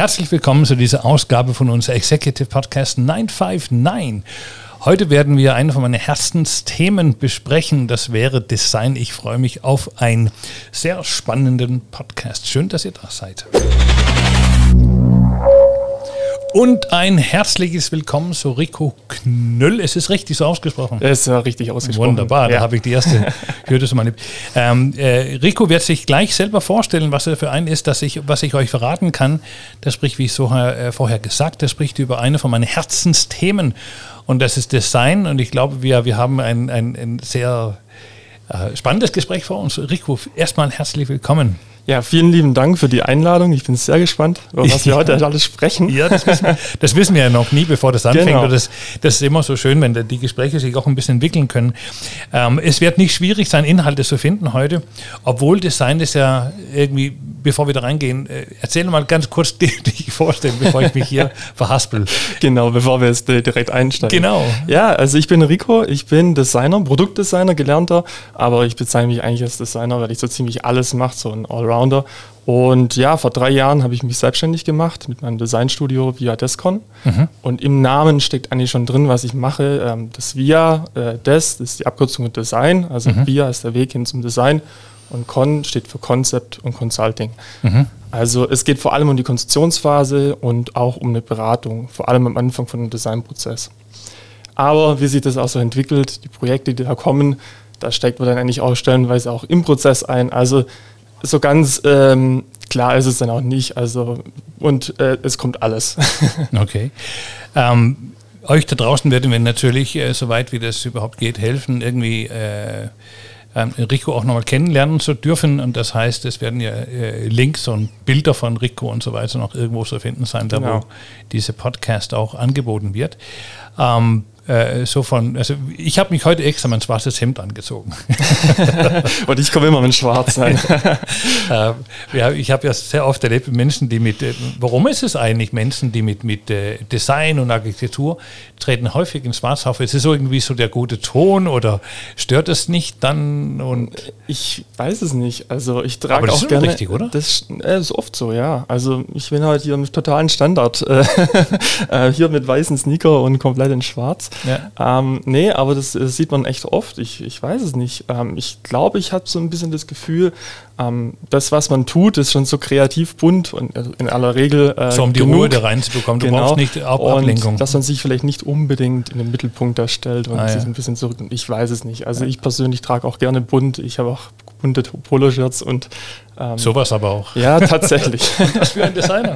Herzlich willkommen zu dieser Ausgabe von unserem Executive Podcast 959. Heute werden wir eine von meinen Herzensthemen besprechen. Das wäre Design. Ich freue mich auf einen sehr spannenden Podcast. Schön, dass ihr da seid. Und ein herzliches Willkommen zu Rico Knüll. Es ist richtig so ausgesprochen. Es ist richtig ausgesprochen. Wunderbar, ja. da habe ich die erste mal. Ähm, äh, Rico wird sich gleich selber vorstellen, was er für einen ist, dass ich, was ich euch verraten kann. Das spricht, wie ich so äh, vorher gesagt, das spricht über eine von meinen Herzensthemen. Und das ist Design. Und ich glaube, wir, wir haben ein, ein, ein sehr äh, spannendes Gespräch vor uns. Rico, erstmal herzlich willkommen. Ja, vielen lieben Dank für die Einladung. Ich bin sehr gespannt, über was wir heute alles sprechen. Ja, das wissen, das wissen, wir ja noch nie, bevor das anfängt. Genau. Das, das, ist immer so schön, wenn die Gespräche sich auch ein bisschen entwickeln können. Ähm, es wird nicht schwierig sein, Inhalte zu finden heute, obwohl Design ist ja irgendwie, bevor wir da reingehen, äh, erzähl mal ganz kurz dich vorstellen, bevor ich mich hier verhaspel. Genau, bevor wir jetzt direkt einsteigen. Genau. Ja, also ich bin Rico, ich bin Designer, Produktdesigner, gelernter, aber ich bezeichne mich eigentlich als Designer, weil ich so ziemlich alles mache, so ein Allround Allrounder. Und ja, vor drei Jahren habe ich mich selbstständig gemacht mit meinem Designstudio Via Descon. Mhm. Und im Namen steckt eigentlich schon drin, was ich mache. Ähm, das Via, äh, Des, das ist die Abkürzung für Design. Also mhm. Via ist der Weg hin zum Design. Und Con steht für Concept und Consulting. Mhm. Also es geht vor allem um die Konstruktionsphase und auch um eine Beratung, vor allem am Anfang von einem Designprozess. Aber wie sich das auch so entwickelt, die Projekte, die da kommen, da steckt man dann eigentlich auch stellenweise auch im Prozess ein. Also so ganz ähm, klar ist es dann auch nicht. Also, und äh, es kommt alles. okay. Ähm, euch da draußen werden wir natürlich, äh, soweit wie das überhaupt geht, helfen, irgendwie äh, ähm, Rico auch nochmal kennenlernen zu dürfen. Und das heißt, es werden ja äh, Links und Bilder von Rico und so weiter noch irgendwo zu finden sein, da genau. wo diese Podcast auch angeboten wird. Ähm, äh, so von, also ich habe mich heute extra mein schwarzes Hemd angezogen. Und ich komme immer mit schwarz sein. äh, ja, ich habe ja sehr oft erlebt Menschen, die mit, äh, warum ist es eigentlich Menschen, die mit, mit äh, Design und Architektur treten häufig in Schwarz auf? Ist es irgendwie so der gute Ton oder stört es nicht dann? Und ich weiß es nicht. Also ich trage auch gerne. Richtig, oder? Das ist oft so, ja. Also ich bin halt hier im totalen Standard. hier mit weißen Sneaker und komplett in Schwarz. Ja. Ähm, nee, aber das, das, sieht man echt oft. Ich, ich weiß es nicht. Ähm, ich glaube, ich habe so ein bisschen das Gefühl, ähm, das, was man tut, ist schon so kreativ bunt und äh, in aller Regel. Äh, so um die genug. Ruhe da reinzubekommen. Du genau. brauchst nicht Ab Ablenkung. Und dass man sich vielleicht nicht unbedingt in den Mittelpunkt darstellt und ah, sich ja. ein bisschen zurück. Ich weiß es nicht. Also ja. ich persönlich trage auch gerne bunt. Ich habe auch bunte Poloshirts und ähm, sowas aber auch. Ja, tatsächlich. Für ein Designer.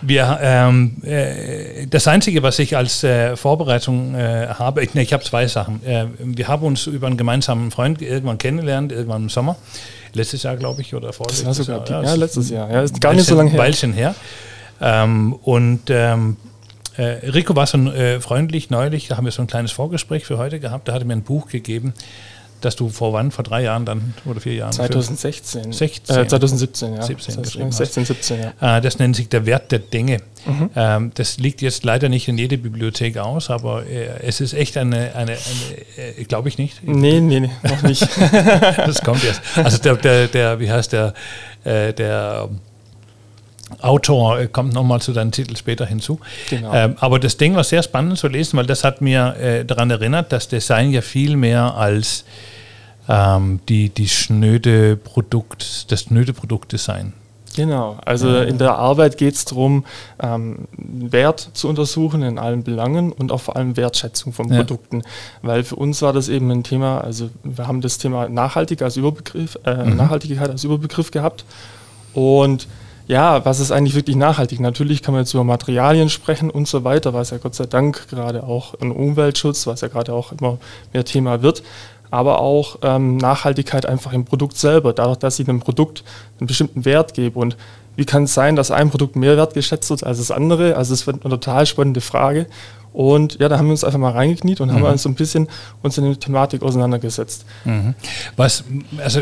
Wir, ähm, äh, das Einzige, was ich als äh, Vorbereitung äh, habe, ich, ne, ich habe zwei Sachen. Äh, wir haben uns über einen gemeinsamen Freund irgendwann kennengelernt, irgendwann im Sommer. Letztes Jahr, glaube ich, oder vorletztes Jahr. Ja, ja, letztes Jahr. Ja, ist gar nicht so lange her. Weilchen her. Ähm, und ähm, äh, Rico war so freundlich neulich, da haben wir so ein kleines Vorgespräch für heute gehabt, da hat er mir ein Buch gegeben, dass du vor wann? Vor drei Jahren dann oder vier Jahren? 2016. 16. Äh, 2017, ja. 17 das heißt, 16, 17, ja. Äh, das nennt sich der Wert der Dinge. Mhm. Ähm, das liegt jetzt leider nicht in jeder Bibliothek aus, aber äh, es ist echt eine, eine, eine äh, glaube ich nicht. Nee, nee, nee, noch nicht. das kommt erst. Also der, der, der wie heißt der, der Autor äh, kommt nochmal zu deinem Titel später hinzu. Genau. Ähm, aber das Ding war sehr spannend zu lesen, weil das hat mir äh, daran erinnert, dass Design ja viel mehr als ähm, die, die schnöde Produkt, das schnöde Produktdesign. Genau, also in der Arbeit geht es darum, ähm, Wert zu untersuchen in allen Belangen und auch vor allem Wertschätzung von ja. Produkten. Weil für uns war das eben ein Thema, also wir haben das Thema Nachhaltig als Überbegriff, äh, mhm. Nachhaltigkeit als Überbegriff gehabt. Und ja, was ist eigentlich wirklich nachhaltig? Natürlich kann man jetzt über Materialien sprechen und so weiter, was ja Gott sei Dank gerade auch ein Umweltschutz, was ja gerade auch immer mehr Thema wird, aber auch ähm, Nachhaltigkeit einfach im Produkt selber, dadurch, dass ich einem Produkt einen bestimmten Wert gebe. Und wie kann es sein, dass ein Produkt mehr wertgeschätzt wird als das andere? Also es wird eine total spannende Frage. Und ja, da haben wir uns einfach mal reingekniet und mhm. haben uns so ein bisschen uns in die Thematik auseinandergesetzt. Mhm. Was, also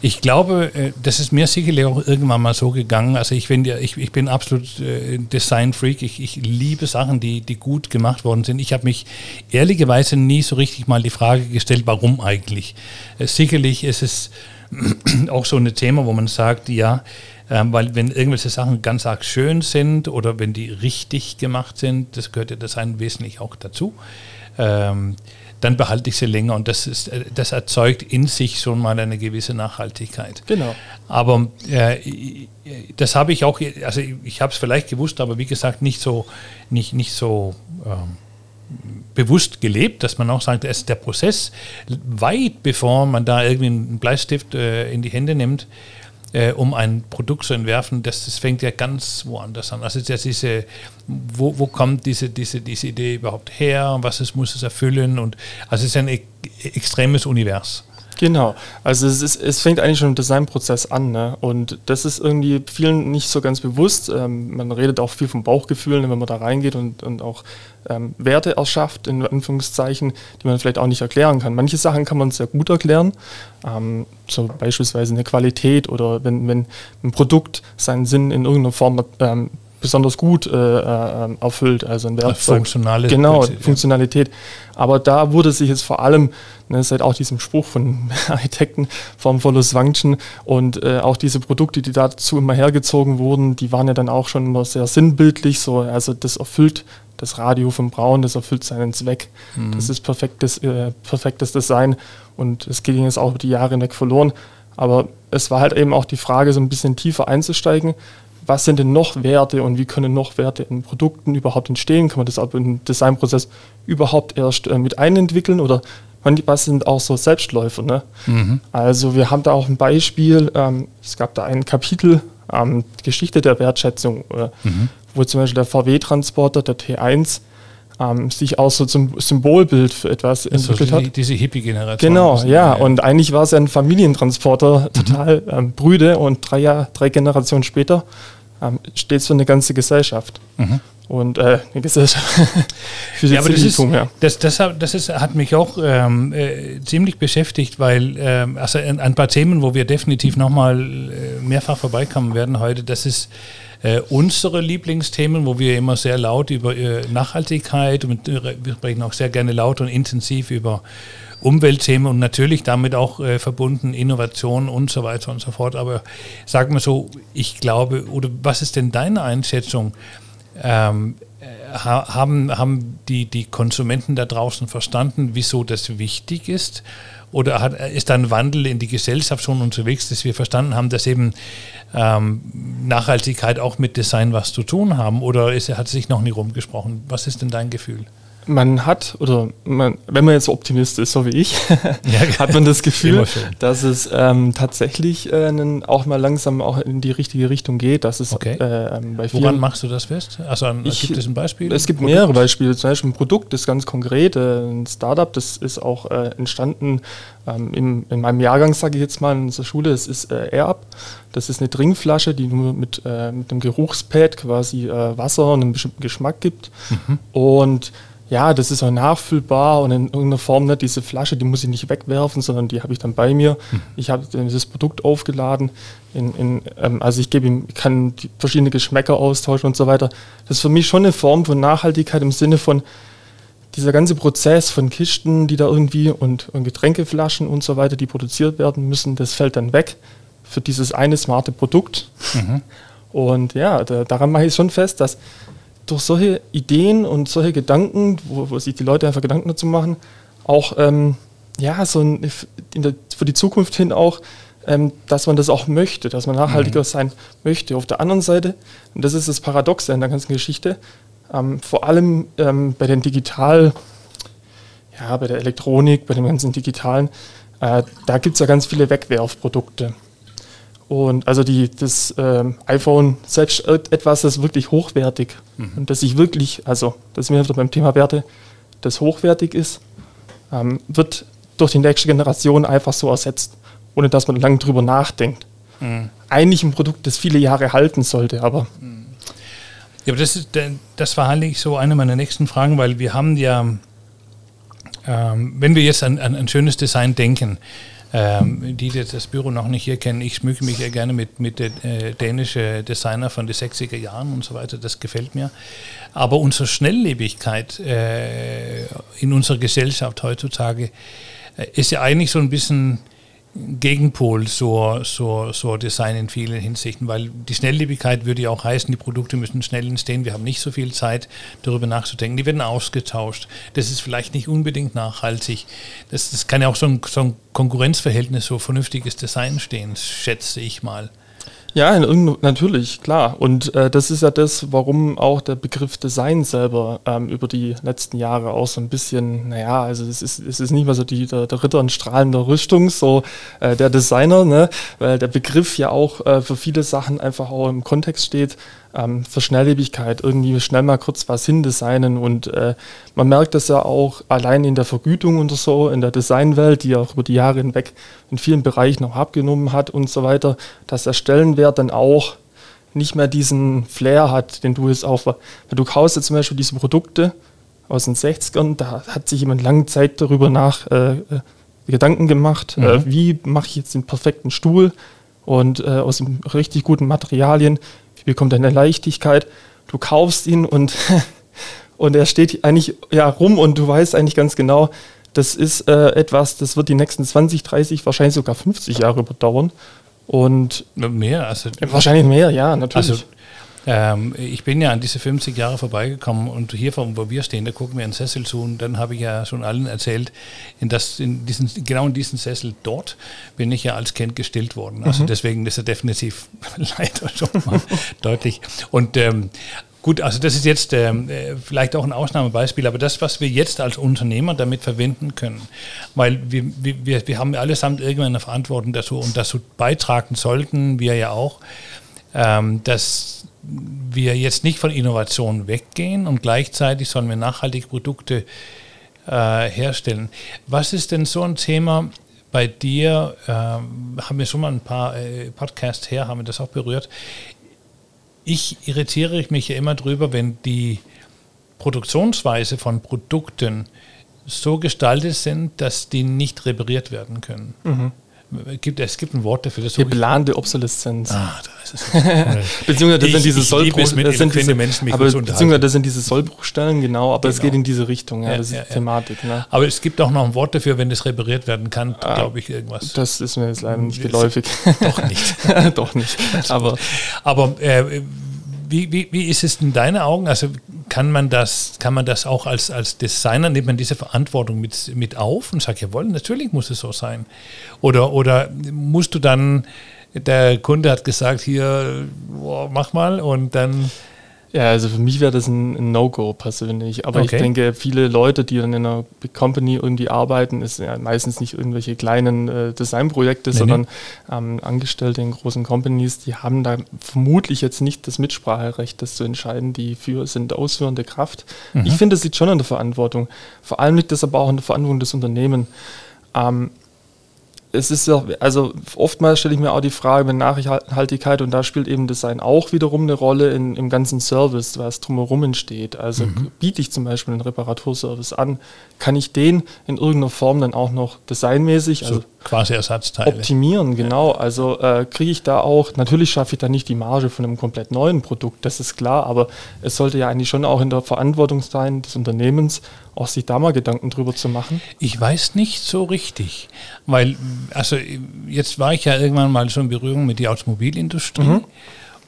ich glaube, äh, das ist mir sicherlich auch irgendwann mal so gegangen. Also ich bin, ich, ich bin absolut äh, Design-Freak. Ich, ich liebe Sachen, die, die gut gemacht worden sind. Ich habe mich ehrlicherweise nie so richtig mal die Frage gestellt, warum eigentlich. Äh, sicherlich ist es auch so ein Thema, wo man sagt, ja, ähm, weil wenn irgendwelche Sachen ganz arg schön sind oder wenn die richtig gemacht sind, das gehört ja das wesentlich auch dazu, ähm, dann behalte ich sie länger und das, ist, äh, das erzeugt in sich schon mal eine gewisse Nachhaltigkeit. Genau. Aber äh, das habe ich auch, also ich habe es vielleicht gewusst, aber wie gesagt, nicht so, nicht, nicht so ähm, bewusst gelebt, dass man auch sagt, es ist der Prozess weit bevor man da irgendwie einen Bleistift äh, in die Hände nimmt, äh, um ein Produkt zu entwerfen, das, das fängt ja ganz woanders an. Also das diese, wo, wo kommt diese, diese, diese Idee überhaupt her, was es muss es erfüllen und also es ist ein e extremes Univers. Genau, also es, ist, es fängt eigentlich schon im Designprozess an ne? und das ist irgendwie vielen nicht so ganz bewusst. Ähm, man redet auch viel vom Bauchgefühl, wenn man da reingeht und, und auch ähm, Werte erschafft, in Anführungszeichen, die man vielleicht auch nicht erklären kann. Manche Sachen kann man sehr gut erklären, ähm, so beispielsweise eine Qualität oder wenn, wenn ein Produkt seinen Sinn in irgendeiner Form ähm, besonders gut äh, äh, erfüllt, also ein Werkzeug. Funktionale genau, Funktionalität. Aber da wurde sich jetzt vor allem, ne, seit auch diesem Spruch von Architekten vom Follow Function und äh, auch diese Produkte, die dazu immer hergezogen wurden, die waren ja dann auch schon immer sehr sinnbildlich, so, also das erfüllt das Radio vom Braun, das erfüllt seinen Zweck. Mhm. Das ist perfektes, äh, perfektes Design und es ging jetzt auch die Jahre hinweg verloren. Aber es war halt eben auch die Frage, so ein bisschen tiefer einzusteigen was sind denn noch Werte und wie können noch Werte in Produkten überhaupt entstehen? Kann man das auch im Designprozess überhaupt erst äh, mit einentwickeln oder was sind auch so Selbstläufer? Ne? Mhm. Also wir haben da auch ein Beispiel, ähm, es gab da ein Kapitel, ähm, Geschichte der Wertschätzung, äh, mhm. wo zum Beispiel der VW-Transporter, der T1, ähm, sich auch so zum Symbolbild für etwas also entwickelt die, hat. Diese Hippie-Generation. Genau, ja. Und eigentlich war es ja ein Familientransporter, mhm. total mhm. ähm, brüde und drei, Jahr, drei Generationen später ähm, steht für eine ganze Gesellschaft. Mhm. Und äh, eine Gesellschaft für die ja, aber das, ist, ja. das, das, das ist, hat mich auch ähm, äh, ziemlich beschäftigt, weil ähm, also ein, ein, paar Themen, wo wir definitiv nochmal äh, mehrfach vorbeikommen werden heute, das ist äh, unsere Lieblingsthemen, wo wir immer sehr laut über äh, Nachhaltigkeit und äh, wir sprechen auch sehr gerne laut und intensiv über Umweltthemen und natürlich damit auch äh, verbunden Innovation und so weiter und so fort. Aber sag mal so, ich glaube, oder was ist denn deine Einschätzung? Ähm, äh, haben, haben die, die Konsumenten da draußen verstanden, wieso das wichtig ist? Oder hat, ist da ein Wandel in die Gesellschaft schon unterwegs, dass wir verstanden haben, dass eben ähm, Nachhaltigkeit auch mit Design was zu tun haben? Oder ist, hat sich noch nie rumgesprochen? Was ist denn dein Gefühl? Man hat, oder man, wenn man jetzt Optimist ist, so wie ich, ja, hat man das Gefühl, dass es ähm, tatsächlich äh, auch mal langsam auch in die richtige Richtung geht. Dass es okay. äh, bei vielen Woran machst du das fest? Also an, ich, gibt es ein Beispiel? Es gibt mehrere Beispiele. Zum Beispiel ein Produkt, das ganz konkret, äh, ein Startup, das ist auch äh, entstanden ähm, in, in, meinem Jahrgang, sage ich jetzt mal, in unserer Schule. Das ist äh, AirUp. Das ist eine Trinkflasche, die nur mit, äh, mit einem Geruchspad quasi Wasser und einen bestimmten Geschmack gibt. Mhm. Und ja, das ist auch nachfüllbar und in irgendeiner Form nicht. Diese Flasche, die muss ich nicht wegwerfen, sondern die habe ich dann bei mir. Hm. Ich habe dieses Produkt aufgeladen. In, in, ähm, also ich gebe ihm, kann verschiedene Geschmäcker austauschen und so weiter. Das ist für mich schon eine Form von Nachhaltigkeit im Sinne von dieser ganze Prozess von Kisten, die da irgendwie und, und Getränkeflaschen und so weiter, die produziert werden müssen, das fällt dann weg für dieses eine smarte Produkt. Mhm. Und ja, da, daran mache ich schon fest, dass durch solche Ideen und solche Gedanken, wo, wo sich die Leute einfach Gedanken dazu machen, auch ähm, ja, so ein, der, für die Zukunft hin auch, ähm, dass man das auch möchte, dass man nachhaltiger mhm. sein möchte. Auf der anderen Seite, und das ist das Paradoxe in der ganzen Geschichte, ähm, vor allem ähm, bei den Digital, ja, bei der Elektronik, bei dem ganzen Digitalen, äh, da gibt es ja ganz viele Wegwerfprodukte. Und also die, das ähm, iPhone selbst etwas, das wirklich hochwertig mhm. und das sich wirklich, also das ist mir beim Thema Werte, das hochwertig ist, ähm, wird durch die nächste Generation einfach so ersetzt, ohne dass man lange drüber nachdenkt. Mhm. Eigentlich ein Produkt, das viele Jahre halten sollte, aber. Mhm. Ja, aber das, ist, das war eigentlich so eine meiner nächsten Fragen, weil wir haben ja, ähm, wenn wir jetzt an, an ein schönes Design denken, ähm, die jetzt das Büro noch nicht hier kennen, ich schmücke mich ja gerne mit, mit den äh, dänischen Designer von den 60er Jahren und so weiter, das gefällt mir. Aber unsere Schnelllebigkeit äh, in unserer Gesellschaft heutzutage äh, ist ja eigentlich so ein bisschen Gegenpol zur, zur, zur Design in vielen Hinsichten, weil die Schnelllebigkeit würde ja auch heißen, die Produkte müssen schnell entstehen, wir haben nicht so viel Zeit, darüber nachzudenken, die werden ausgetauscht. Das ist vielleicht nicht unbedingt nachhaltig. Das, das kann ja auch so ein, so ein Konkurrenzverhältnis, so vernünftiges Design stehen, schätze ich mal. Ja, natürlich, klar. Und äh, das ist ja das, warum auch der Begriff Design selber ähm, über die letzten Jahre auch so ein bisschen, naja, also es ist, es ist nicht mehr so die, der, der Ritter in strahlender Rüstung, so äh, der Designer, ne? weil der Begriff ja auch äh, für viele Sachen einfach auch im Kontext steht, ähm, für Schnelllebigkeit, irgendwie schnell mal kurz was hindesignen. Und äh, man merkt das ja auch allein in der Vergütung und so, in der Designwelt, die auch über die Jahre hinweg in vielen Bereichen auch abgenommen hat und so weiter, dass der Stellenwert dann auch nicht mehr diesen Flair hat, den du jetzt auch, weil du kaufst jetzt zum Beispiel diese Produkte aus den 60ern, da hat sich jemand lange Zeit darüber nach äh, äh Gedanken gemacht, äh, mhm. äh, wie mache ich jetzt den perfekten Stuhl und äh, aus richtig guten Materialien, bekommt eine Leichtigkeit. Du kaufst ihn und, und er steht eigentlich ja, rum und du weißt eigentlich ganz genau, das ist äh, etwas, das wird die nächsten 20, 30, wahrscheinlich sogar 50 Jahre überdauern. Und mehr, also wahrscheinlich mehr, ja, natürlich. Also ähm, ich bin ja an diese 50 Jahre vorbeigekommen und hier, wo wir stehen, da gucken wir einen Sessel zu und dann habe ich ja schon allen erzählt, in das, in diesen, genau in diesen Sessel dort bin ich ja als Kind gestillt worden. Also mhm. deswegen ist er definitiv leider schon mal deutlich. Und ähm, Gut, also das ist jetzt ähm, äh, vielleicht auch ein Ausnahmebeispiel, aber das, was wir jetzt als Unternehmer damit verwenden können, weil wir, wir, wir haben allesamt irgendwann eine Verantwortung dazu und dazu beitragen sollten, wir ja auch, ähm, dass wir jetzt nicht von Innovation weggehen und gleichzeitig sollen wir nachhaltige Produkte äh, herstellen. Was ist denn so ein Thema bei dir? Äh, haben wir schon mal ein paar äh, Podcasts her, haben wir das auch berührt. Ich irritiere mich ja immer drüber, wenn die Produktionsweise von Produkten so gestaltet sind, dass die nicht repariert werden können. Mhm gibt, es gibt ein Wort dafür. Das Geplante Obsoleszenz. Ah, da ist es. beziehungsweise das ich, sind diese Sollbruchstellen. Das sind diese, Menschen mich aber, beziehungsweise das sind diese Sollbruchstellen, genau, aber genau. es geht in diese Richtung, ja, ja das ist ja, die Thematik. Ne? Aber es gibt auch noch ein Wort dafür, wenn das repariert werden kann, ah, glaube ich, irgendwas. Das ist mir jetzt leider nicht geläufig. Doch nicht. Doch nicht. Aber, aber äh, wie, wie, wie ist es in deinen Augen? Also kann man das, kann man das auch als, als Designer, nimmt man diese Verantwortung mit, mit auf und sagt, jawohl, natürlich muss es so sein. Oder, oder musst du dann, der Kunde hat gesagt, hier, boah, mach mal und dann ja, also für mich wäre das ein, ein No-Go persönlich. Aber okay. ich denke, viele Leute, die dann in einer Big Company irgendwie arbeiten, ist ja meistens nicht irgendwelche kleinen äh, Designprojekte, nee, sondern ähm, Angestellte in großen Companies, die haben da vermutlich jetzt nicht das Mitspracherecht, das zu entscheiden. Die für sind ausführende Kraft. Mhm. Ich finde, das liegt schon in der Verantwortung. Vor allem liegt das aber auch in der Verantwortung des Unternehmens. Ähm, es ist ja, also oftmals stelle ich mir auch die Frage mit Nachhaltigkeit und da spielt eben Design auch wiederum eine Rolle in, im ganzen Service, was drumherum entsteht. Also mhm. biete ich zum Beispiel einen Reparaturservice an, kann ich den in irgendeiner Form dann auch noch designmäßig, also so quasi Ersatzteile. Optimieren, genau. Also äh, kriege ich da auch, natürlich schaffe ich da nicht die Marge von einem komplett neuen Produkt, das ist klar, aber es sollte ja eigentlich schon auch in der Verantwortung sein des Unternehmens, auch sich da mal Gedanken drüber zu machen. Ich weiß nicht so richtig, weil, also jetzt war ich ja irgendwann mal so in Berührung mit der Automobilindustrie. Mhm.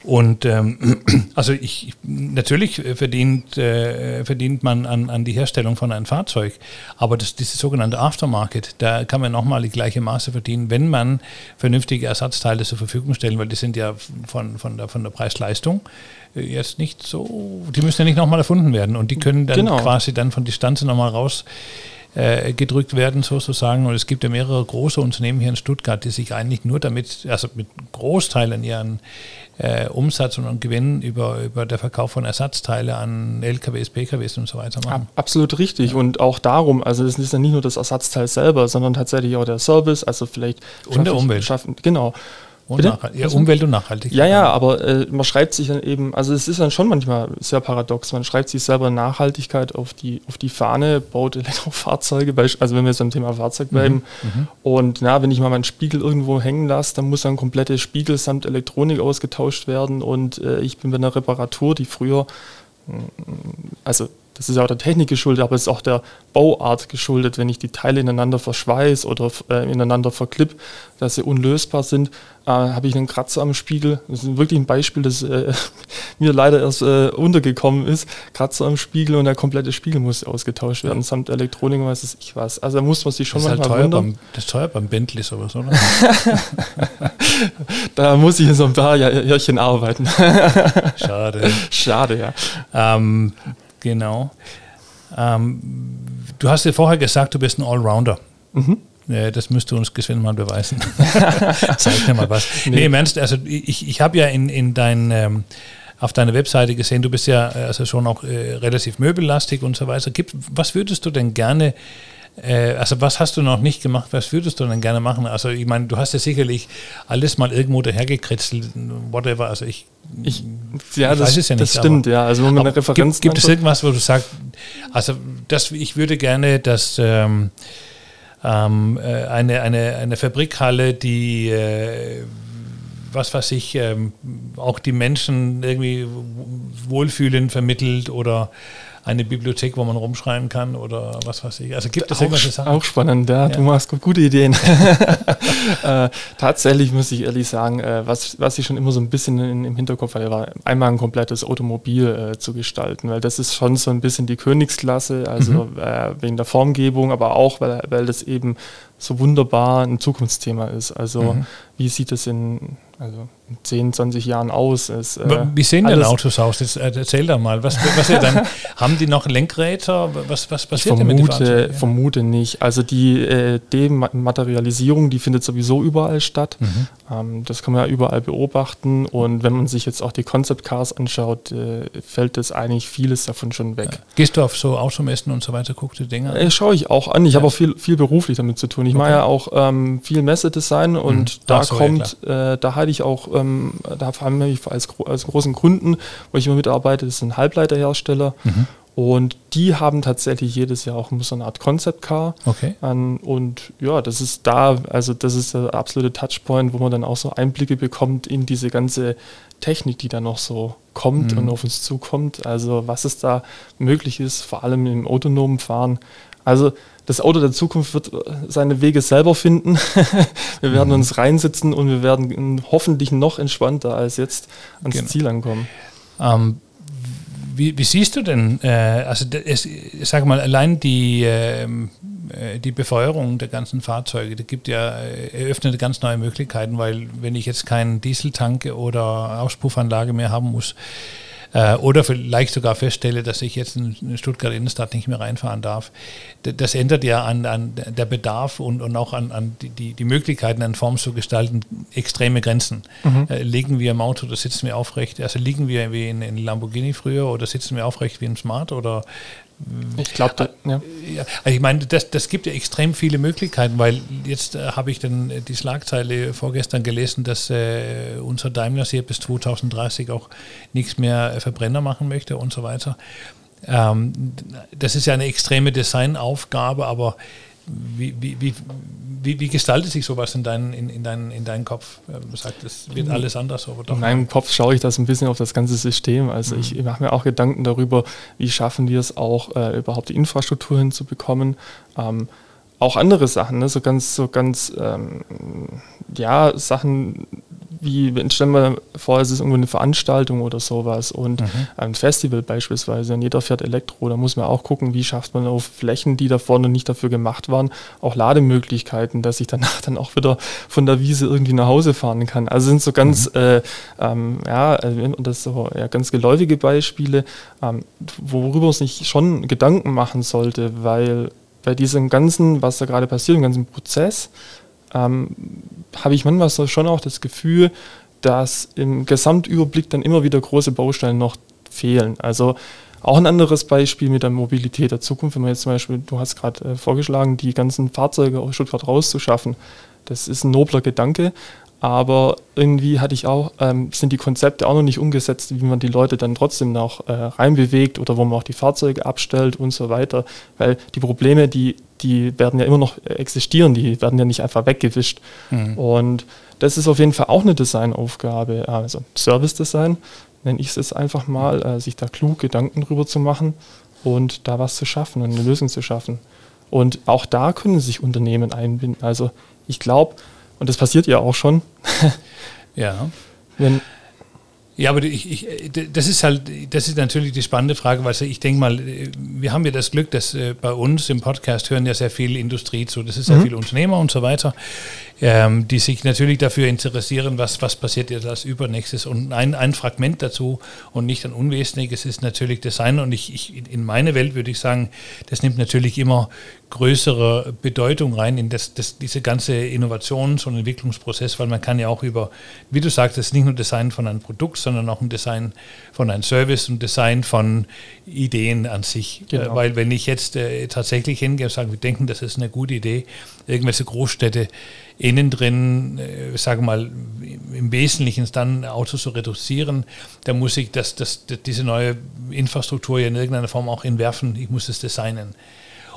Und ähm, also ich natürlich verdient, äh, verdient man an, an die Herstellung von einem Fahrzeug, aber das, dieses sogenannte Aftermarket, da kann man nochmal die gleiche Maße verdienen, wenn man vernünftige Ersatzteile zur Verfügung stellen, weil die sind ja von, von der, von der Preis-Leistung äh, jetzt nicht so, die müssen ja nicht nochmal erfunden werden und die können dann genau. quasi dann von Distanz nochmal raus äh, gedrückt werden sozusagen. Und es gibt ja mehrere große Unternehmen hier in Stuttgart, die sich eigentlich nur damit, also mit Großteilen ihren äh, Umsatz und Gewinn über, über der Verkauf von Ersatzteile an LKWs, PKWs und so weiter machen. Absolut richtig. Ja. Und auch darum, also es ist ja nicht nur das Ersatzteil selber, sondern tatsächlich auch der Service, also vielleicht und der Umwelt. Schaffen, genau. Und ja, also, Umwelt und Nachhaltigkeit. Ja, ja, aber äh, man schreibt sich dann eben, also es ist dann schon manchmal sehr paradox, man schreibt sich selber Nachhaltigkeit auf die, auf die Fahne, baut Elektrofahrzeuge, also wenn wir jetzt beim Thema Fahrzeug mhm, bleiben. Mhm, und na, wenn ich mal meinen Spiegel irgendwo hängen lasse, dann muss dann komplette Spiegel samt Elektronik ausgetauscht werden und äh, ich bin bei einer Reparatur, die früher also das ist ja auch der Technik geschuldet, aber es ist auch der Bauart geschuldet, wenn ich die Teile ineinander verschweiß oder äh, ineinander verklipp, dass sie unlösbar sind, äh, habe ich einen Kratzer am Spiegel. Das ist wirklich ein Beispiel, das äh, mir leider erst äh, untergekommen ist. Kratzer am Spiegel und der komplette Spiegel muss ausgetauscht werden, samt Elektronik und was ich was. Also da muss man sich schon das manchmal halt wundern. Beim, das ist teuer beim Bentley sowas, oder? da muss ich in so ein paar Jährchen arbeiten. Schade. Schade, ja. Ähm, Genau. Ähm, du hast ja vorher gesagt, du bist ein Allrounder. Mhm. Das müsst du uns geschwind mal beweisen. Zeig mir mal was. Nee, nee im Ernst, also ich, ich habe ja in, in dein, ähm, auf deiner Webseite gesehen, du bist ja also schon auch äh, relativ möbellastig und so weiter. Gibt, was würdest du denn gerne äh, also was hast du noch nicht gemacht, was würdest du denn gerne machen? Also ich meine, du hast ja sicherlich alles mal irgendwo dahergekritzelt, whatever, also ich, ich ja, ich das, weiß es ja nicht. Das stimmt, aber, ja, also wenn man eine Referenz Gibt, gibt es irgendwas, wo du sagst, also das, ich würde gerne, dass ähm, ähm, äh, eine, eine, eine Fabrikhalle, die äh, was weiß ich, ähm, auch die Menschen irgendwie wohlfühlen vermittelt oder eine Bibliothek, wo man rumschreiben kann oder was weiß ich. Also gibt es irgendwelche Sachen? Auch spannend, ja, ja. du machst gute Ideen. äh, tatsächlich muss ich ehrlich sagen, äh, was, was ich schon immer so ein bisschen in, im Hinterkopf hatte, war einmal ein komplettes Automobil äh, zu gestalten, weil das ist schon so ein bisschen die Königsklasse, also mhm. Äh, wegen der Formgebung, aber auch, weil, weil das eben so wunderbar ein Zukunftsthema ist. Also mhm. wie sieht es in also 10, 20 Jahren aus. Es, äh, Wie sehen denn Autos aus? Jetzt, äh, erzähl doch mal. Was, was dann, haben die noch Lenkräder? Was, was passiert ich vermute, denn mit den vermute nicht. Also die äh, Dematerialisierung, die findet sowieso überall statt. Mhm. Ähm, das kann man ja überall beobachten. Und wenn man sich jetzt auch die Concept Cars anschaut, äh, fällt das eigentlich vieles davon schon weg. Ja. Gehst du auf so Automessen und so weiter, guckst du Dinge an? Äh, schaue ich auch an. Ich ja. habe auch viel, viel beruflich damit zu tun. Ich okay. mache ja auch ähm, viel Messedesign und mhm. da so, kommt, ja, äh, da halte ich auch, ähm, da vor allem als, als großen Kunden, wo ich immer mitarbeite, das sind Halbleiterhersteller. Mhm. Und die haben tatsächlich jedes Jahr auch so eine Art Concept Car. Okay. Um, und ja, das ist da, also das ist der absolute Touchpoint, wo man dann auch so Einblicke bekommt in diese ganze Technik, die da noch so kommt mhm. und auf uns zukommt. Also was es da möglich ist, vor allem im autonomen Fahren. Also das Auto der Zukunft wird seine Wege selber finden. wir werden mhm. uns reinsitzen und wir werden hoffentlich noch entspannter als jetzt ans genau. Ziel ankommen. Ähm, wie, wie, siehst du denn, äh, also es, ich sage mal, allein die, ähm, äh, die Befeuerung der ganzen Fahrzeuge, da gibt ja, äh, eröffnet ganz neue Möglichkeiten, weil wenn ich jetzt keinen Dieseltank oder Auspuffanlage mehr haben muss, äh, oder vielleicht sogar feststelle, dass ich jetzt in Stuttgart Innenstadt nicht mehr reinfahren darf. Das ändert ja an, an der Bedarf und, und auch an, an die, die Möglichkeiten, eine Form zu gestalten, extreme Grenzen. Mhm. Äh, liegen wir im Auto oder sitzen wir aufrecht? Also liegen wir wie in, in Lamborghini früher oder sitzen wir aufrecht wie im Smart oder ich glaube, ja. ja. Also ich meine, das, das gibt ja extrem viele Möglichkeiten, weil jetzt äh, habe ich dann äh, die Schlagzeile vorgestern gelesen, dass äh, unser Daimler hier bis 2030 auch nichts mehr Verbrenner machen möchte und so weiter. Ähm, das ist ja eine extreme Designaufgabe, aber wie, wie, wie, wie, wie gestaltet sich sowas in, dein, in, in, dein, in deinen Kopf? Du sagst, es wird alles anders. Aber doch in meinem Kopf schaue ich das ein bisschen auf das ganze System. Also mhm. ich mache mir auch Gedanken darüber, wie schaffen wir es auch, äh, überhaupt die Infrastruktur hinzubekommen. Ähm, auch andere Sachen, ne? so ganz, so ganz, ähm, ja, Sachen, wie, stellen wir vor, es ist irgendwo eine Veranstaltung oder sowas und mhm. ein Festival beispielsweise und jeder fährt Elektro, da muss man auch gucken, wie schafft man auf Flächen, die da vorne nicht dafür gemacht waren, auch Lademöglichkeiten, dass ich danach dann auch wieder von der Wiese irgendwie nach Hause fahren kann. Also sind so ganz, mhm. äh, ähm, ja, also das so ja, ganz geläufige Beispiele, ähm, worüber man sich schon Gedanken machen sollte, weil bei diesem ganzen, was da gerade passiert, im ganzen Prozess, ähm, habe ich manchmal so schon auch das Gefühl, dass im Gesamtüberblick dann immer wieder große Baustellen noch fehlen. Also auch ein anderes Beispiel mit der Mobilität der Zukunft, wenn man jetzt zum Beispiel, du hast gerade äh, vorgeschlagen, die ganzen Fahrzeuge aus Stuttgart rauszuschaffen. Das ist ein nobler Gedanke, aber irgendwie hatte ich auch, ähm, sind die Konzepte auch noch nicht umgesetzt, wie man die Leute dann trotzdem noch äh, reinbewegt oder wo man auch die Fahrzeuge abstellt und so weiter. Weil die Probleme, die, die werden ja immer noch existieren, die werden ja nicht einfach weggewischt. Mhm. Und das ist auf jeden Fall auch eine Designaufgabe, also Service Design. nenne ich es einfach mal, äh, sich da klug Gedanken drüber zu machen und da was zu schaffen und eine Lösung zu schaffen. Und auch da können sich Unternehmen einbinden. Also ich glaube, und das passiert ja auch schon. ja. Wenn ja, aber ich, ich, das ist halt, das ist natürlich die spannende Frage, weil ich denke mal, wir haben ja das Glück, dass äh, bei uns im Podcast hören ja sehr viel Industrie zu, das ist sehr mhm. viel Unternehmer und so weiter, ähm, die sich natürlich dafür interessieren, was, was passiert jetzt als Übernächstes. Und ein, ein Fragment dazu und nicht ein unwesentliches ist natürlich Design. Und ich, ich in meine Welt würde ich sagen, das nimmt natürlich immer größere Bedeutung rein in das, das, diese ganze Innovations- und Entwicklungsprozess, weil man kann ja auch über, wie du sagst, das ist nicht nur Design von einem Produkt, sondern auch ein Design von einem Service und Design von Ideen an sich. Genau. Äh, weil wenn ich jetzt äh, tatsächlich hingehe und sage, wir denken, das ist eine gute Idee, irgendwelche Großstädte innen drin, äh, sage mal, im Wesentlichen dann Autos zu reduzieren, dann muss ich das, das, diese neue Infrastruktur ja in irgendeiner Form auch entwerfen, ich muss es designen.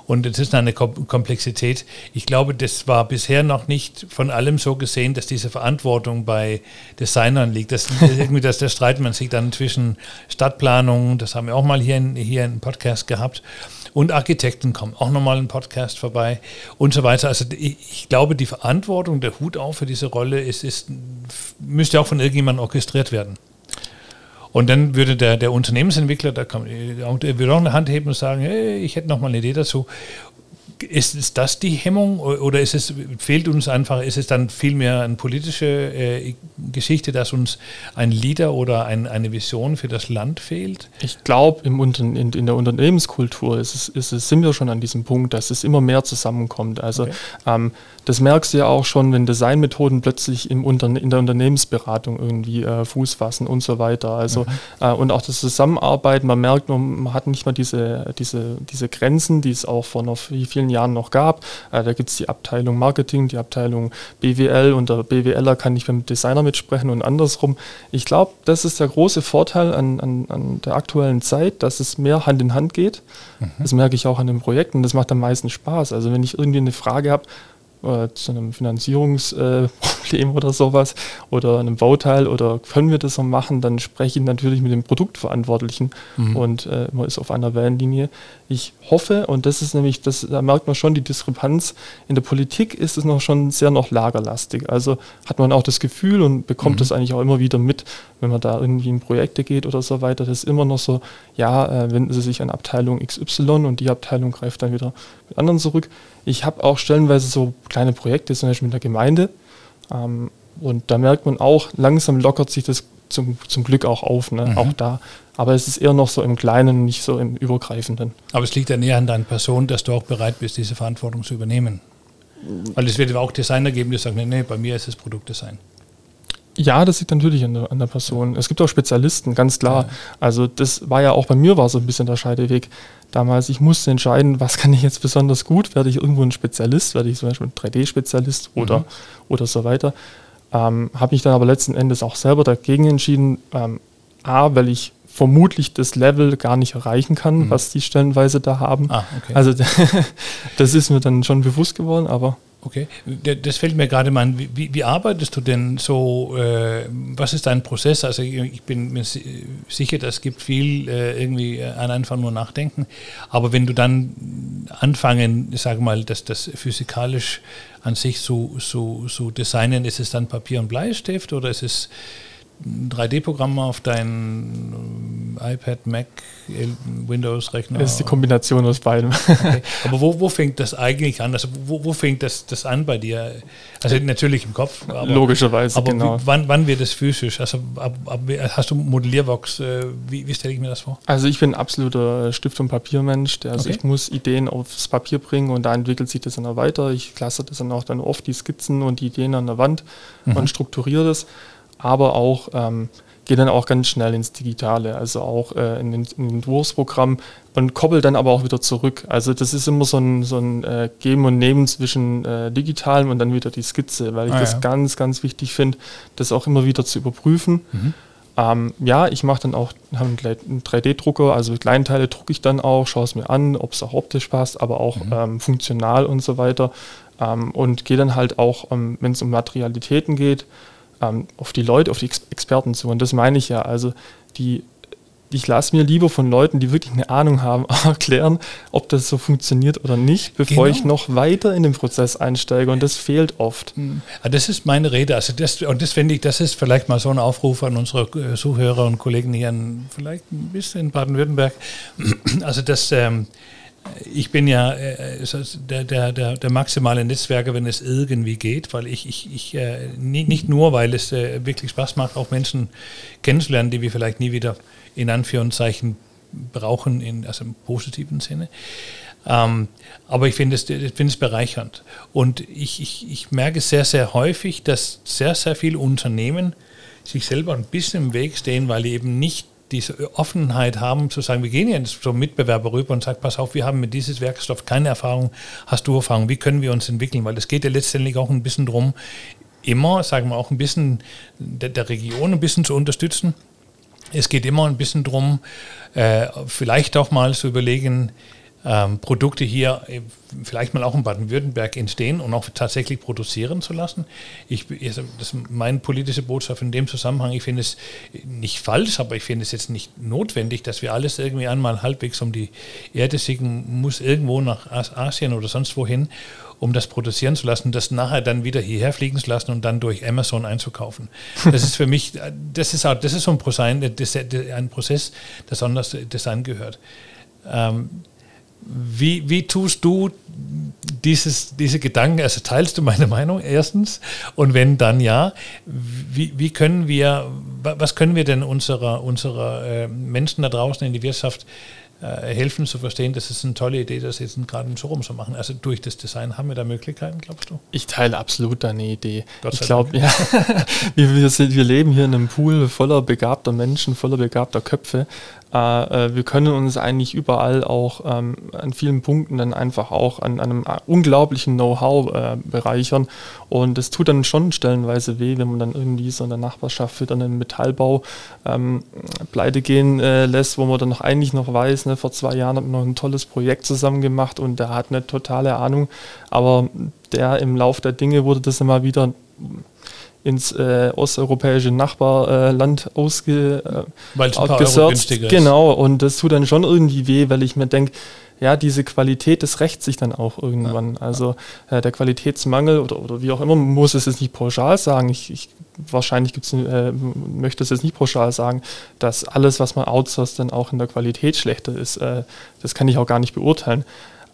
Und es ist eine Komplexität. Ich glaube, das war bisher noch nicht von allem so gesehen, dass diese Verantwortung bei Designern liegt. Das, irgendwie, dass der Streit man sich dann zwischen Stadtplanung, das haben wir auch mal hier in, hier in Podcast gehabt, und Architekten kommen auch nochmal ein Podcast vorbei und so weiter. Also ich, ich, glaube, die Verantwortung, der Hut auf für diese Rolle ist, ist, müsste auch von irgendjemandem orchestriert werden. Und dann würde der, der Unternehmensentwickler, da kann, der würde auch eine Hand heben und sagen, hey, ich hätte noch mal eine Idee dazu. Ist, ist das die Hemmung oder ist es, fehlt uns einfach, ist es dann vielmehr eine politische äh, Geschichte, dass uns ein Leader oder ein, eine Vision für das Land fehlt? Ich glaube, in, in, der Unternehmenskultur ist es, ist es, sind wir schon an diesem Punkt, dass es immer mehr zusammenkommt. Also okay. ähm, das merkst du ja auch schon, wenn Designmethoden plötzlich im Unterne in der Unternehmensberatung irgendwie äh, Fuß fassen und so weiter. Also mhm. äh, und auch das Zusammenarbeiten, man merkt, man hat nicht mal diese, diese, diese Grenzen, die es auch vor noch vielen Jahren noch gab. Äh, da gibt es die Abteilung Marketing, die Abteilung BWL und der BWLer kann nicht mehr mit Designer mitsprechen und andersrum. Ich glaube, das ist der große Vorteil an, an, an, der aktuellen Zeit, dass es mehr Hand in Hand geht. Mhm. Das merke ich auch an den Projekten. Das macht am meisten Spaß. Also wenn ich irgendwie eine Frage habe, äh, zu einem Finanzierungsproblem oder sowas oder einem Bauteil oder können wir das so machen, dann spreche ich natürlich mit dem Produktverantwortlichen mhm. und äh, man ist auf einer Wellenlinie. Ich hoffe, und das ist nämlich, das, da merkt man schon die Diskrepanz, in der Politik ist es noch schon sehr noch lagerlastig. Also hat man auch das Gefühl und bekommt mhm. das eigentlich auch immer wieder mit, wenn man da irgendwie in Projekte geht oder so weiter, das ist immer noch so, ja, äh, wenden Sie sich an Abteilung XY und die Abteilung greift dann wieder mit anderen zurück. Ich habe auch stellenweise so kleine Projekte, zum Beispiel mit der Gemeinde. Ähm, und da merkt man auch, langsam lockert sich das zum, zum Glück auch auf, ne? Mhm. auch da. Aber es ist eher noch so im Kleinen, nicht so im Übergreifenden. Aber es liegt ja näher an deiner Person, dass du auch bereit bist, diese Verantwortung zu übernehmen. Weil es wird auch Designer geben, die sagen, nee, nee, bei mir ist es Produktdesign. Ja, das liegt natürlich an der, an der Person. Es gibt auch Spezialisten, ganz klar. Ja. Also das war ja auch bei mir war so ein bisschen der Scheideweg damals. Ich musste entscheiden, was kann ich jetzt besonders gut? Werde ich irgendwo ein Spezialist? Werde ich zum Beispiel ein 3D-Spezialist oder, mhm. oder so weiter? Ähm, Habe mich dann aber letzten Endes auch selber dagegen entschieden. Ähm, A, weil ich vermutlich das Level gar nicht erreichen kann, mhm. was die stellenweise da haben. Ah, okay. Also das ist mir dann schon bewusst geworden, aber Okay, das fällt mir gerade mal an. Wie, wie, arbeitest du denn so? Äh, was ist dein Prozess? Also ich bin mir sicher, dass es gibt viel äh, irgendwie an einfach nur nachdenken. Aber wenn du dann anfangen, sag mal, dass das physikalisch an sich so, so, so designen, ist es dann Papier und Bleistift oder ist es 3D-Programm auf dein äh, iPad, Mac, Windows-Rechner? Das ist die Kombination aus beidem. Okay. Aber wo, wo fängt das eigentlich an? Also wo, wo fängt das, das an bei dir? Also natürlich im Kopf. Aber, Logischerweise, aber genau. Wie, wann, wann wird es physisch? Also ab, ab, hast du Modellierbox? Äh, wie, wie stelle ich mir das vor? Also ich bin ein absoluter Stift- und Papiermensch. Also okay. ich muss Ideen aufs Papier bringen und da entwickelt sich das dann auch weiter. Ich lasse das dann auch dann oft die Skizzen und die Ideen an der Wand mhm. und strukturiere das aber auch ähm, gehe dann auch ganz schnell ins Digitale, also auch äh, in, den, in den Entwurfsprogramm und koppel dann aber auch wieder zurück. Also das ist immer so ein, so ein äh, Geben und Nehmen zwischen äh, digitalem und dann wieder die Skizze, weil ich ah, das ja. ganz, ganz wichtig finde, das auch immer wieder zu überprüfen. Mhm. Ähm, ja, ich mache dann auch einen 3D-Drucker, also Kleinteile drucke ich dann auch, schaue es mir an, ob es auch optisch passt, aber auch mhm. ähm, funktional und so weiter. Ähm, und gehe dann halt auch, ähm, wenn es um Materialitäten geht, ähm, auf die Leute, auf die Ex Experten zu. Und das meine ich ja. Also die ich lasse mir lieber von Leuten, die wirklich eine Ahnung haben, erklären, ob das so funktioniert oder nicht, bevor genau. ich noch weiter in den Prozess einsteige. Und das fehlt oft. Hm. Das ist meine Rede. Also das, und das finde ich, das ist vielleicht mal so ein Aufruf an unsere äh, Zuhörer und Kollegen hier in, vielleicht ein bisschen in Baden-Württemberg. Also das. Ähm, ich bin ja äh, der, der, der, der, maximale Netzwerker, wenn es irgendwie geht, weil ich, ich, ich äh, nicht nur, weil es äh, wirklich Spaß macht, auch Menschen kennenzulernen, die wir vielleicht nie wieder in Anführungszeichen brauchen, in, also im positiven Sinne. Ähm, aber ich finde es, find es bereichernd. Und ich, ich, ich merke sehr, sehr häufig, dass sehr, sehr viele Unternehmen sich selber ein bisschen im Weg stehen, weil die eben nicht diese Offenheit haben, zu sagen, wir gehen jetzt zum Mitbewerber rüber und sagen, pass auf, wir haben mit diesem Werkstoff keine Erfahrung, hast du Erfahrung, wie können wir uns entwickeln? Weil es geht ja letztendlich auch ein bisschen darum, immer, sagen wir auch ein bisschen der, der Region ein bisschen zu unterstützen es geht immer ein bisschen darum, äh, vielleicht auch mal zu überlegen, ähm, Produkte hier äh, vielleicht mal auch in Baden-Württemberg entstehen und auch tatsächlich produzieren zu lassen. Ich, das ist meine politische Botschaft in dem Zusammenhang. Ich finde es nicht falsch, aber ich finde es jetzt nicht notwendig, dass wir alles irgendwie einmal halbwegs um die Erde schicken muss, irgendwo nach Asien oder sonst wohin um das produzieren zu lassen, das nachher dann wieder hierher fliegen zu lassen und dann durch Amazon einzukaufen. Das ist für mich, das ist auch, das ist so ein Prozess, ein Prozess, der anders Design gehört. Ähm, wie, wie tust du dieses, diese Gedanken, also teilst du meine Meinung erstens und wenn dann ja, wie, wie können wir, was können wir denn unserer, unserer äh, Menschen da draußen in die Wirtschaft äh, helfen zu verstehen, dass es eine tolle Idee ist, jetzt gerade im Showroom zu machen. Also durch das Design haben wir da Möglichkeiten, glaubst du? Ich teile absolut deine Idee. Ich glaube, ja, wir, wir, sind, wir leben hier in einem Pool voller begabter Menschen, voller begabter Köpfe. Äh, äh, wir können uns eigentlich überall auch ähm, an vielen Punkten dann einfach auch an, an einem unglaublichen Know-how äh, bereichern. Und es tut dann schon stellenweise weh, wenn man dann irgendwie so in der Nachbarschaft wieder einen Metallbau ähm, pleite gehen äh, lässt, wo man dann noch eigentlich noch weiß, ne, vor zwei Jahren hat man noch ein tolles Projekt zusammen gemacht und der hat eine totale Ahnung. Aber der im Lauf der Dinge wurde das immer wieder ins äh, osteuropäische Nachbarland äh, ausge, äh, weil Genau, und das tut dann schon irgendwie weh, weil ich mir denke, ja, diese Qualität, das rächt sich dann auch irgendwann. Ja, also äh, der Qualitätsmangel oder, oder wie auch immer, muss es jetzt nicht pauschal sagen. Ich, ich wahrscheinlich gibt's, äh, möchte es jetzt nicht pauschal sagen, dass alles, was man outsourced, dann auch in der Qualität schlechter ist. Äh, das kann ich auch gar nicht beurteilen.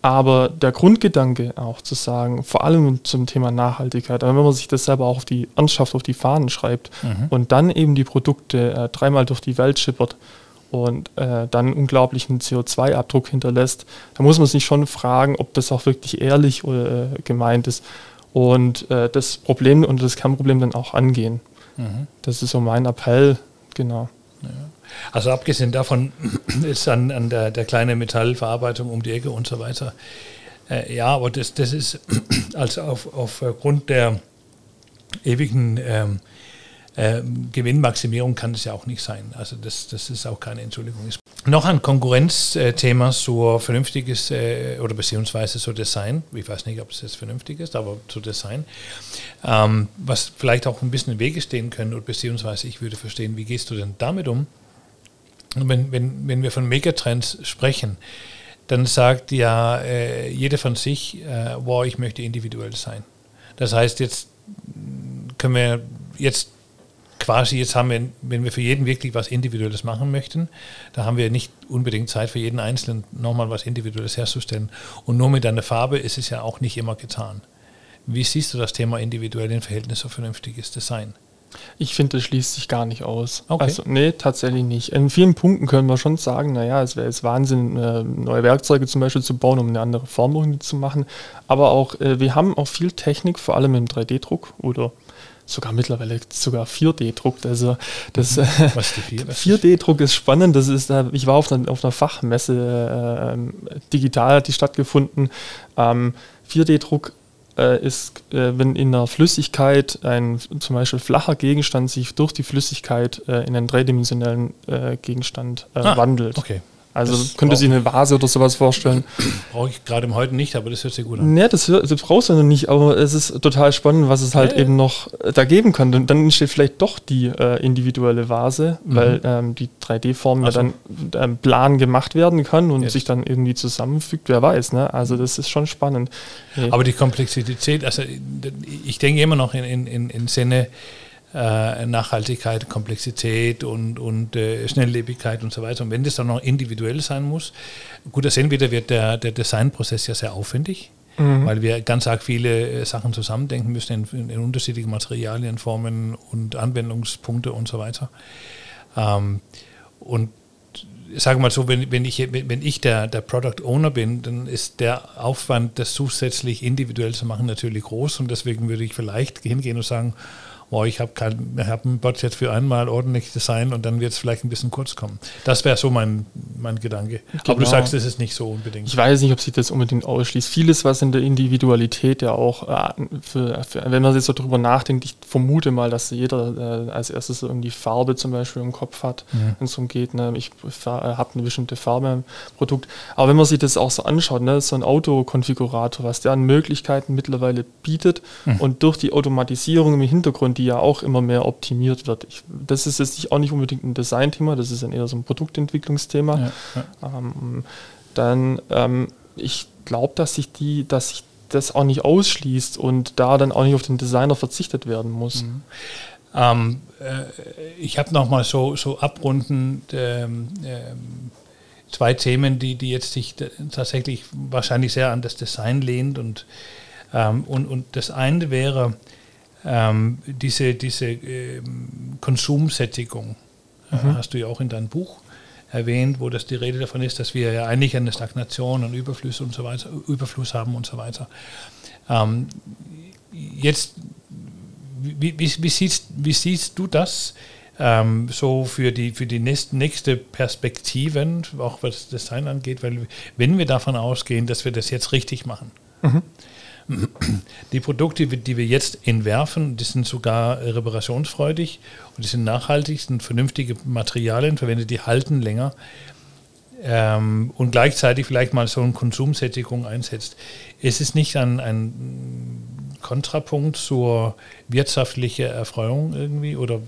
Aber der Grundgedanke auch zu sagen, vor allem zum Thema Nachhaltigkeit, wenn man sich das selber auch auf die Ernsthaft auf die Fahnen schreibt mhm. und dann eben die Produkte äh, dreimal durch die Welt schippert und äh, dann unglaublichen CO2-Abdruck hinterlässt, da muss man sich schon fragen, ob das auch wirklich ehrlich äh, gemeint ist und äh, das Problem und das Kernproblem dann auch angehen. Mhm. Das ist so mein Appell, genau. Ja. Also abgesehen davon ist dann an der, der kleine Metallverarbeitung um die Ecke und so weiter. Äh, ja, aber das, das ist also auf, aufgrund der ewigen ähm, äh, Gewinnmaximierung kann das ja auch nicht sein. Also das, das ist auch keine Entschuldigung. Noch ein Konkurrenzthema so vernünftiges äh, oder beziehungsweise so Design. Ich weiß nicht, ob es jetzt vernünftig ist, aber zu Design. Ähm, was vielleicht auch ein bisschen im Wege stehen können, oder beziehungsweise ich würde verstehen, wie gehst du denn damit um? Wenn, wenn, wenn wir von Megatrends sprechen, dann sagt ja äh, jeder von sich, äh, wow, ich möchte individuell sein. Das heißt, jetzt können wir jetzt quasi, jetzt haben wir, wenn wir für jeden wirklich was Individuelles machen möchten, da haben wir nicht unbedingt Zeit für jeden Einzelnen nochmal was Individuelles herzustellen. Und nur mit einer Farbe ist es ja auch nicht immer getan. Wie siehst du das Thema individuell in Verhältnis zu vernünftiges Design? Ich finde, das schließt sich gar nicht aus. Okay. Also, nee, tatsächlich nicht. In vielen Punkten können wir schon sagen, naja, es wäre jetzt Wahnsinn, äh, neue Werkzeuge zum Beispiel zu bauen, um eine andere Form zu machen. Aber auch, äh, wir haben auch viel Technik, vor allem im 3D-Druck oder sogar mittlerweile sogar 4D-Druck. Also das mhm. äh, Was die 4D-Druck ist spannend. Das ist, ich war auf einer, auf einer Fachmesse äh, digital hat die stattgefunden. Ähm, 4D-Druck äh, ist, äh, wenn in der Flüssigkeit ein zum Beispiel flacher Gegenstand sich durch die Flüssigkeit äh, in einen dreidimensionellen äh, Gegenstand äh, ah, wandelt. Okay. Also das könnte sich eine Vase oder sowas vorstellen. Brauche ich gerade im Heute nicht, aber das hört sich gut an. Nee, das, das brauchst du noch nicht, aber es ist total spannend, was es halt ja, eben noch äh, da geben kann. Und dann entsteht vielleicht doch die äh, individuelle Vase, mhm. weil ähm, die 3D-Form ja dann ähm, plan gemacht werden kann und Jetzt. sich dann irgendwie zusammenfügt, wer weiß. Ne? Also das ist schon spannend. Aber die Komplexität, also ich denke immer noch in, in, in Sinne, äh, Nachhaltigkeit, Komplexität und, und äh, Schnelllebigkeit und so weiter. Und wenn das dann noch individuell sein muss, gut, da sehen wir, da wird der, der Designprozess ja sehr aufwendig, mhm. weil wir ganz arg viele äh, Sachen zusammendenken müssen in, in, unterschiedlichen Materialien, Formen und Anwendungspunkte und so weiter. Ähm, und sage mal so, wenn, wenn ich, wenn ich der, der Product Owner bin, dann ist der Aufwand, das zusätzlich individuell zu machen, natürlich groß und deswegen würde ich vielleicht hingehen und sagen, oh, ich habe hab Bot jetzt für einmal ordentlich designen und dann wird es vielleicht ein bisschen kurz kommen. Das wäre so mein, mein Gedanke. Genau. Aber du genau. sagst, es ist nicht so unbedingt. Ich weiß nicht, ob sich das unbedingt ausschließt. Vieles, was in der Individualität ja auch, äh, für, für, wenn man jetzt so drüber nachdenkt, ich vermute mal, dass jeder äh, als erstes irgendwie Farbe zum Beispiel im Kopf hat, mhm. wenn es darum geht, ne, ich äh, habe eine bestimmte Farbe im Produkt. Aber wenn man sich das auch so anschaut, ne, so ein Autokonfigurator, was der an Möglichkeiten mittlerweile bietet mhm. und durch die Automatisierung im Hintergrund, die ja auch immer mehr optimiert wird. Ich, das ist jetzt auch nicht unbedingt ein Designthema, das ist dann eher so ein Produktentwicklungsthema. Ja, ja. Ähm, dann, ähm, ich glaube, dass sich die, dass sich das auch nicht ausschließt und da dann auch nicht auf den Designer verzichtet werden muss. Mhm. Ähm, äh, ich habe nochmal so, so abrundend ähm, ähm, zwei Themen, die, die jetzt sich tatsächlich wahrscheinlich sehr an das Design lehnt und, ähm, und, und das eine wäre, ähm, diese, diese ähm, Konsumsättigung äh, mhm. hast du ja auch in deinem Buch erwähnt, wo das die Rede davon ist, dass wir ja eigentlich eine Stagnation und Überfluss und so weiter, Überfluss haben und so weiter. Ähm, jetzt, wie, wie, wie, siehst, wie siehst du das ähm, so für die, für die nächste, nächste Perspektiven, auch was das Design angeht? Weil wenn wir davon ausgehen, dass wir das jetzt richtig machen, mhm die Produkte, die wir jetzt entwerfen, die sind sogar reparationsfreudig und die sind nachhaltig, sind vernünftige Materialien verwendet, die halten länger ähm, und gleichzeitig vielleicht mal so eine Konsumsättigung einsetzt. Es ist nicht ein, ein Kontrapunkt zur wirtschaftlichen Erfreuung irgendwie oder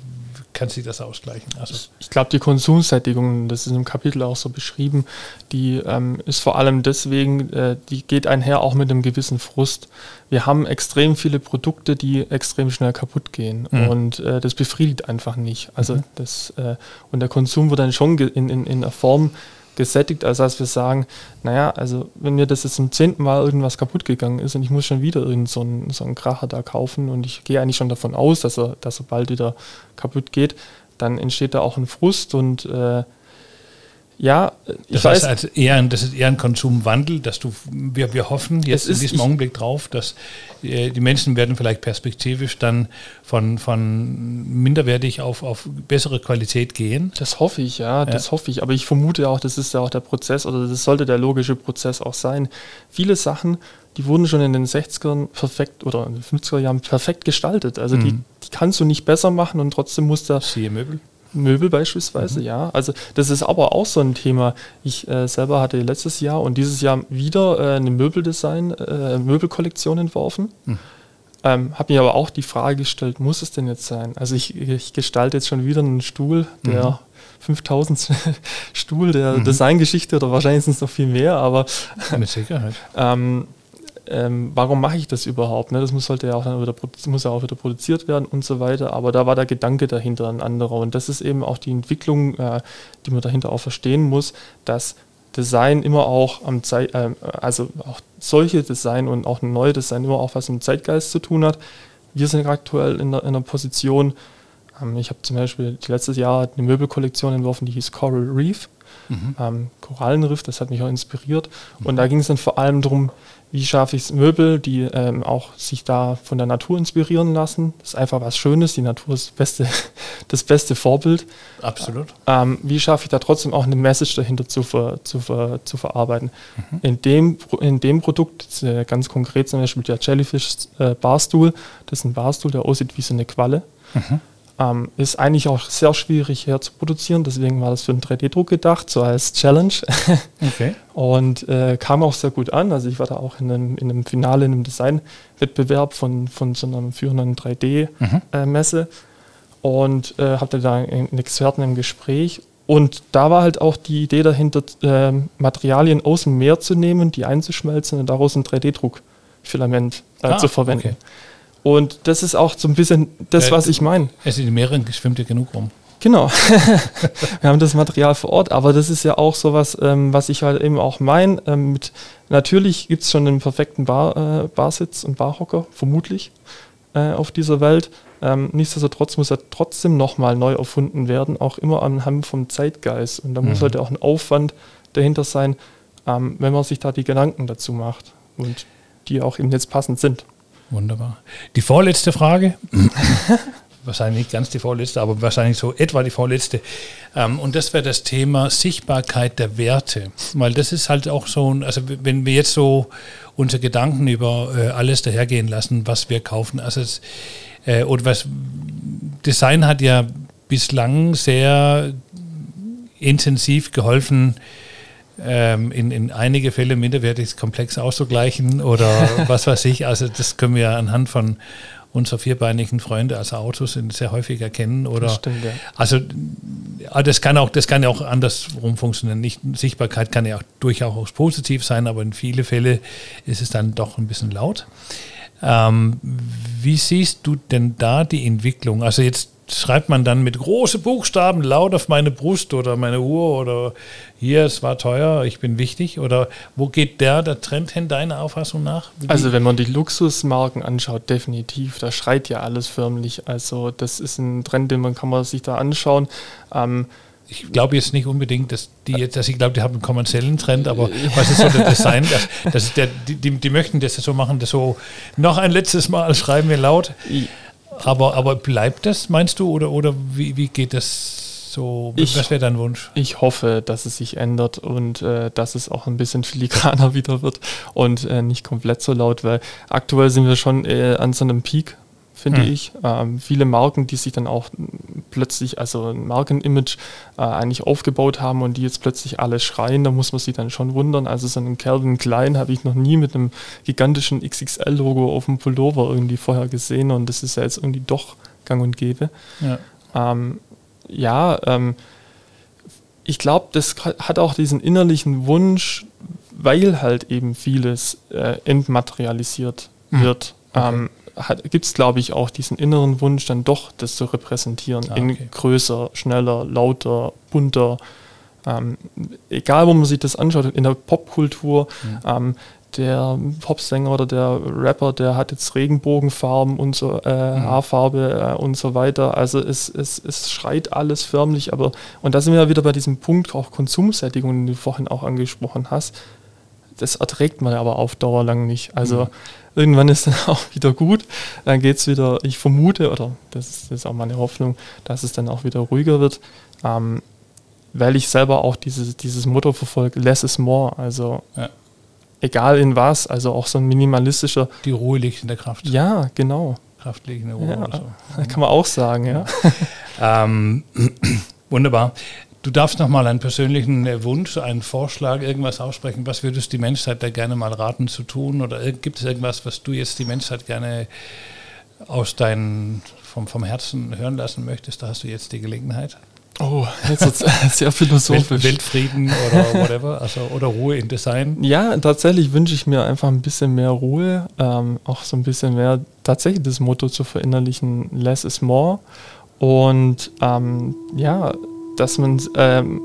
kann sich das ausgleichen. Also ich glaube, die Konsumsättigung, das ist im Kapitel auch so beschrieben, die ähm, ist vor allem deswegen, äh, die geht einher auch mit einem gewissen Frust. Wir haben extrem viele Produkte, die extrem schnell kaputt gehen mhm. und äh, das befriedigt einfach nicht. Also mhm. das äh, und der Konsum wird dann schon in, in, in der Form gesättigt, als dass wir sagen, naja, also wenn mir das jetzt zum zehnten Mal irgendwas kaputt gegangen ist und ich muss schon wieder irgend so einen, so einen Kracher da kaufen und ich gehe eigentlich schon davon aus, dass er, dass er bald wieder kaputt geht, dann entsteht da auch ein Frust und äh, ja, ich das weiß. Also eher, das ist eher ein Konsumwandel, dass du, wir, wir hoffen jetzt in diesem Augenblick drauf, dass äh, die Menschen werden vielleicht perspektivisch dann von, von minderwertig auf, auf bessere Qualität gehen. Das hoffe ich, ja, das ja. hoffe ich. Aber ich vermute auch, das ist ja auch der Prozess oder das sollte der logische Prozess auch sein. Viele Sachen, die wurden schon in den 60ern perfekt oder in den 50er Jahren perfekt gestaltet. Also mhm. die, die kannst du nicht besser machen und trotzdem muss der. Siehe Möbel. Möbel beispielsweise, mhm. ja. Also das ist aber auch so ein Thema. Ich äh, selber hatte letztes Jahr und dieses Jahr wieder äh, eine Möbeldesign, äh, Möbelkollektion entworfen. Mhm. Ähm, habe mir aber auch die Frage gestellt, muss es denn jetzt sein? Also ich, ich gestalte jetzt schon wieder einen Stuhl, der mhm. 5000 Stuhl der mhm. Designgeschichte oder wahrscheinlich sind es noch viel mehr, aber mit Sicherheit. ähm, ähm, warum mache ich das überhaupt? Ne? Das muss, sollte ja auch wieder, muss ja auch wieder produziert werden und so weiter. Aber da war der Gedanke dahinter ein anderer. Und das ist eben auch die Entwicklung, äh, die man dahinter auch verstehen muss, dass Design immer auch am Zeit, äh, also auch solche Design und auch neue Design immer auch was im Zeitgeist zu tun hat. Wir sind aktuell in einer, in einer Position, ähm, ich habe zum Beispiel letztes Jahr eine Möbelkollektion entworfen, die hieß Coral Reef. Mhm. Ähm, Korallenriff, das hat mich auch inspiriert. Mhm. Und da ging es dann vor allem darum, wie schaffe ich es Möbel, die ähm, auch sich da von der Natur inspirieren lassen. Das ist einfach was Schönes. Die Natur ist das beste, das beste Vorbild. Absolut. Ähm, wie schaffe ich da trotzdem auch eine Message dahinter zu, ver, zu, ver, zu verarbeiten? Mhm. In, dem, in dem Produkt, äh, ganz konkret zum Beispiel der Jellyfish äh, Barstuhl, das ist ein Barstuhl, der aussieht wie so eine Qualle. Mhm. Ähm, ist eigentlich auch sehr schwierig herzuproduzieren, deswegen war das für einen 3D-Druck gedacht, so als Challenge. Okay. Und äh, kam auch sehr gut an. Also ich war da auch in einem, in einem Finale, in einem Designwettbewerb von, von so einer führenden 3D-Messe mhm. äh, und äh, hatte da einen Experten im Gespräch. Und da war halt auch die Idee dahinter, äh, Materialien aus dem Meer zu nehmen, die einzuschmelzen und daraus ein 3D-Druckfilament äh, ah, zu verwenden. Okay. Und das ist auch so ein bisschen das, was ich meine. Es in den Meeren schwimmt ja genug rum. Genau. wir haben das Material vor Ort, aber das ist ja auch sowas, ähm, was ich halt eben auch meine. Ähm, natürlich gibt es schon einen perfekten Bar, äh, Barsitz und Barhocker, vermutlich, äh, auf dieser Welt. Ähm, nichtsdestotrotz muss er trotzdem nochmal neu erfunden werden, auch immer anhand vom Zeitgeist. Und da mhm. muss halt auch ein Aufwand dahinter sein, ähm, wenn man sich da die Gedanken dazu macht und die auch eben jetzt passend sind. Wunderbar. Die vorletzte Frage. wahrscheinlich nicht ganz die vorletzte, aber wahrscheinlich so etwa die vorletzte. Ähm, und das wäre das Thema Sichtbarkeit der Werte. Weil das ist halt auch so, also wenn wir jetzt so unsere Gedanken über äh, alles dahergehen lassen, was wir kaufen, also es, äh, oder was Design hat ja bislang sehr intensiv geholfen, ähm, in, in einige Fälle minderwertig komplex auszugleichen oder was weiß ich. Also das können wir anhand von unserer vierbeinigen Freunde, also Autos, sehr häufig erkennen. Oder das stimmt, ja. Also das kann auch, das kann ja auch andersrum funktionieren. Nicht, Sichtbarkeit kann ja auch durchaus positiv sein, aber in viele Fälle ist es dann doch ein bisschen laut. Ähm, wie siehst du denn da die Entwicklung? Also jetzt schreibt man dann mit großen Buchstaben laut auf meine Brust oder meine Uhr oder hier, es war teuer, ich bin wichtig? Oder wo geht der, der Trend hin, deiner Auffassung nach? Also wenn man die Luxusmarken anschaut, definitiv, da schreit ja alles förmlich. Also das ist ein Trend, den man kann man sich da anschauen. Ähm, ich glaube jetzt nicht unbedingt, dass die jetzt, dass ich glaube, die haben einen kommerziellen Trend, aber was ist so der Design? Das, das ist der, die, die, möchten das so machen, das so noch ein letztes Mal schreiben wir laut. Aber, aber bleibt das, meinst du, oder, oder wie, wie geht das so? Ich, was wäre dein Wunsch? Ich hoffe, dass es sich ändert und äh, dass es auch ein bisschen filigraner wieder wird und äh, nicht komplett so laut, weil aktuell sind wir schon äh, an so einem Peak finde hm. ich. Ähm, viele Marken, die sich dann auch plötzlich, also ein Markenimage äh, eigentlich aufgebaut haben und die jetzt plötzlich alle schreien, da muss man sich dann schon wundern. Also so einen Calvin Klein habe ich noch nie mit einem gigantischen XXL-Logo auf dem Pullover irgendwie vorher gesehen und das ist ja jetzt irgendwie doch gang und gäbe. Ja, ähm, ja ähm, ich glaube, das hat auch diesen innerlichen Wunsch, weil halt eben vieles äh, entmaterialisiert hm. wird. Okay. Ähm, gibt es, glaube ich, auch diesen inneren Wunsch, dann doch das zu repräsentieren. Ah, okay. In größer, schneller, lauter, bunter. Ähm, egal, wo man sich das anschaut, in der Popkultur, ja. ähm, der Popsänger oder der Rapper, der hat jetzt Regenbogenfarben und so, äh, mhm. Haarfarbe äh, und so weiter. Also es, es, es schreit alles förmlich, aber und da sind wir ja wieder bei diesem Punkt auch Konsumsättigung, den du vorhin auch angesprochen hast. Das erträgt man aber auf Dauer lang nicht. Also mhm irgendwann ist dann auch wieder gut. Dann geht es wieder, ich vermute, oder das ist, das ist, auch meine Hoffnung, dass es dann auch wieder ruhiger wird. Ähm, weil ich selber auch dieses, dieses Motto verfolge, less is more. Also ja. egal in was, also auch so ein minimalistischer. Die Ruhe liegt in der Kraft. Ja, genau. Kraft liegt in der Ruhe. Ja, so. Kann man auch sagen, ja. ähm, wunderbar. Du darfst noch mal einen persönlichen äh, Wunsch, einen Vorschlag, irgendwas aussprechen. Was würdest du die Menschheit da gerne mal raten zu tun? Oder gibt es irgendwas, was du jetzt die Menschheit gerne aus deinem, vom, vom Herzen hören lassen möchtest? Da hast du jetzt die Gelegenheit. Oh, jetzt ist sehr philosophisch. Weltfrieden oder whatever, also oder Ruhe in Design. Ja, tatsächlich wünsche ich mir einfach ein bisschen mehr Ruhe, ähm, auch so ein bisschen mehr tatsächlich das Motto zu verinnerlichen, less is more. Und ähm, ja, dass man ähm,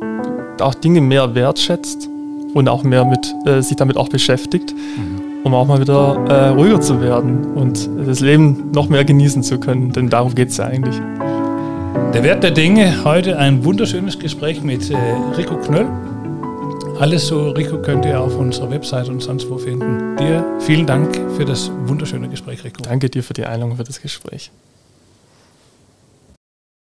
auch Dinge mehr wertschätzt und auch mehr mit, äh, sich damit auch beschäftigt, mhm. um auch mal wieder äh, ruhiger zu werden und das Leben noch mehr genießen zu können. Denn darum geht es ja eigentlich. Der Wert der Dinge, heute ein wunderschönes Gespräch mit äh, Rico Knöll. Alles so, Rico, könnt ihr auf unserer Website und sonst wo finden. Dir vielen Dank für das wunderschöne Gespräch, Rico. Danke dir für die Einladung, für das Gespräch.